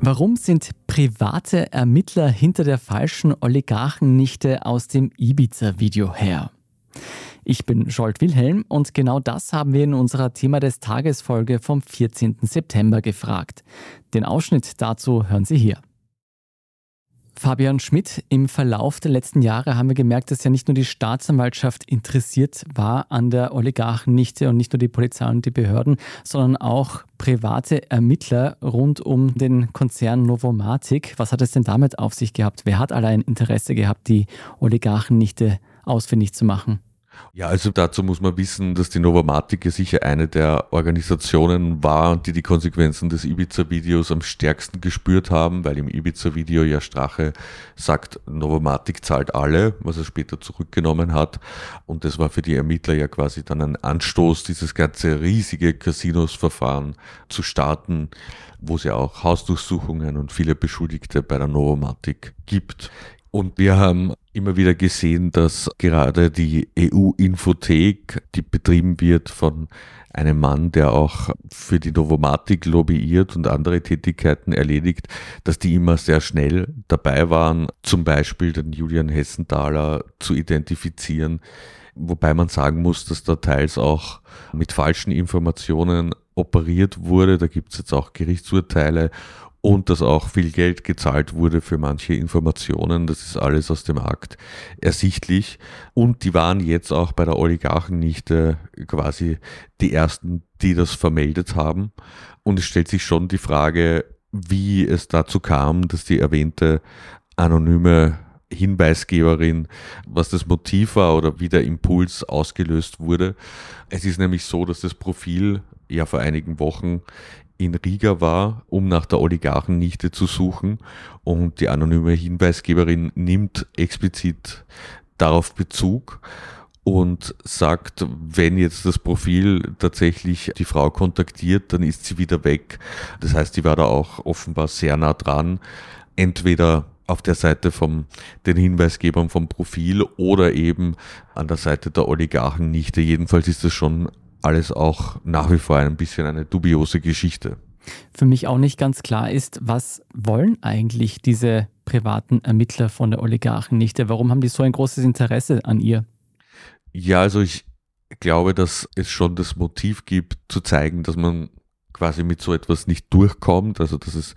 Warum sind private Ermittler hinter der falschen Oligarchennichte aus dem Ibiza-Video her? Ich bin Scholt Wilhelm und genau das haben wir in unserer Thema des Tages Folge vom 14. September gefragt. Den Ausschnitt dazu hören Sie hier. Fabian Schmidt, im Verlauf der letzten Jahre haben wir gemerkt, dass ja nicht nur die Staatsanwaltschaft interessiert war an der Oligarchennichte und nicht nur die Polizei und die Behörden, sondern auch private Ermittler rund um den Konzern Novomatic. Was hat es denn damit auf sich gehabt? Wer hat allein Interesse gehabt, die Oligarchennichte ausfindig zu machen? Ja, also dazu muss man wissen, dass die Novomatic ja sicher eine der Organisationen war, die die Konsequenzen des Ibiza-Videos am stärksten gespürt haben, weil im Ibiza-Video ja Strache sagt, Novomatic zahlt alle, was er später zurückgenommen hat. Und das war für die Ermittler ja quasi dann ein Anstoß, dieses ganze riesige Casinos-Verfahren zu starten, wo es ja auch Hausdurchsuchungen und viele Beschuldigte bei der Novomatic gibt. Und wir haben immer wieder gesehen, dass gerade die EU-Infothek, die betrieben wird von einem Mann, der auch für die Novomatik lobbyiert und andere Tätigkeiten erledigt, dass die immer sehr schnell dabei waren, zum Beispiel den Julian Hessenthaler zu identifizieren. Wobei man sagen muss, dass da teils auch mit falschen Informationen operiert wurde. Da gibt es jetzt auch Gerichtsurteile und dass auch viel Geld gezahlt wurde für manche Informationen. Das ist alles aus dem Akt ersichtlich. Und die waren jetzt auch bei der Oligarchennichte quasi die ersten, die das vermeldet haben. Und es stellt sich schon die Frage, wie es dazu kam, dass die erwähnte anonyme Hinweisgeberin, was das Motiv war oder wie der Impuls ausgelöst wurde. Es ist nämlich so, dass das Profil ja vor einigen Wochen in Riga war, um nach der Oligarchennichte zu suchen. Und die anonyme Hinweisgeberin nimmt explizit darauf Bezug und sagt, wenn jetzt das Profil tatsächlich die Frau kontaktiert, dann ist sie wieder weg. Das heißt, die war da auch offenbar sehr nah dran. Entweder auf der Seite von den Hinweisgebern vom Profil oder eben an der Seite der Oligarchennichte. Jedenfalls ist das schon alles auch nach wie vor ein bisschen eine dubiose Geschichte. Für mich auch nicht ganz klar ist, was wollen eigentlich diese privaten Ermittler von der Oligarchennichte? Warum haben die so ein großes Interesse an ihr? Ja, also ich glaube, dass es schon das Motiv gibt, zu zeigen, dass man quasi mit so etwas nicht durchkommt, also dass es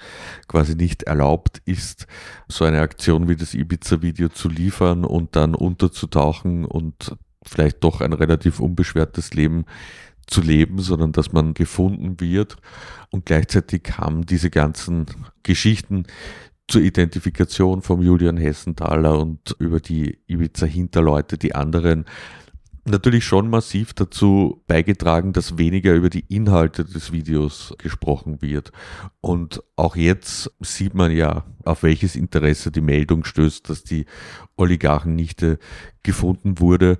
quasi nicht erlaubt ist, so eine Aktion wie das Ibiza-Video zu liefern und dann unterzutauchen und vielleicht doch ein relativ unbeschwertes Leben zu leben, sondern dass man gefunden wird. Und gleichzeitig haben diese ganzen Geschichten zur Identifikation vom Julian Hessenthaler und über die Ibiza-Hinterleute, die anderen, natürlich schon massiv dazu beigetragen, dass weniger über die Inhalte des Videos gesprochen wird. Und auch jetzt sieht man ja, auf welches Interesse die Meldung stößt, dass die Oligarchennichte gefunden wurde.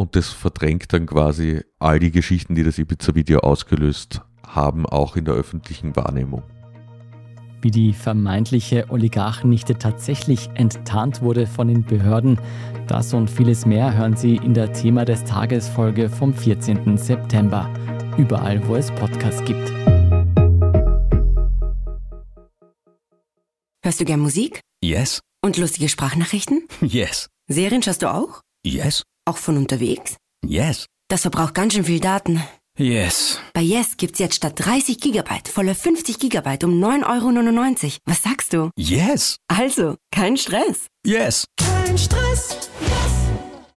Und das verdrängt dann quasi all die Geschichten, die das Ibiza-Video ausgelöst haben, auch in der öffentlichen Wahrnehmung. Wie die vermeintliche Oligarchennichte tatsächlich enttarnt wurde von den Behörden, das und vieles mehr hören Sie in der Thema des Tages Folge vom 14. September. Überall, wo es Podcasts gibt. Hörst du gern Musik? Yes. Und lustige Sprachnachrichten? Yes. Serien schaust du auch? Yes. Auch von unterwegs? Yes. Das verbraucht ganz schön viel Daten. Yes. Bei Yes gibt's jetzt statt 30 Gigabyte volle 50 Gigabyte um 9,99 Euro. Was sagst du? Yes. Also, kein Stress. Yes. Kein Stress. Yes.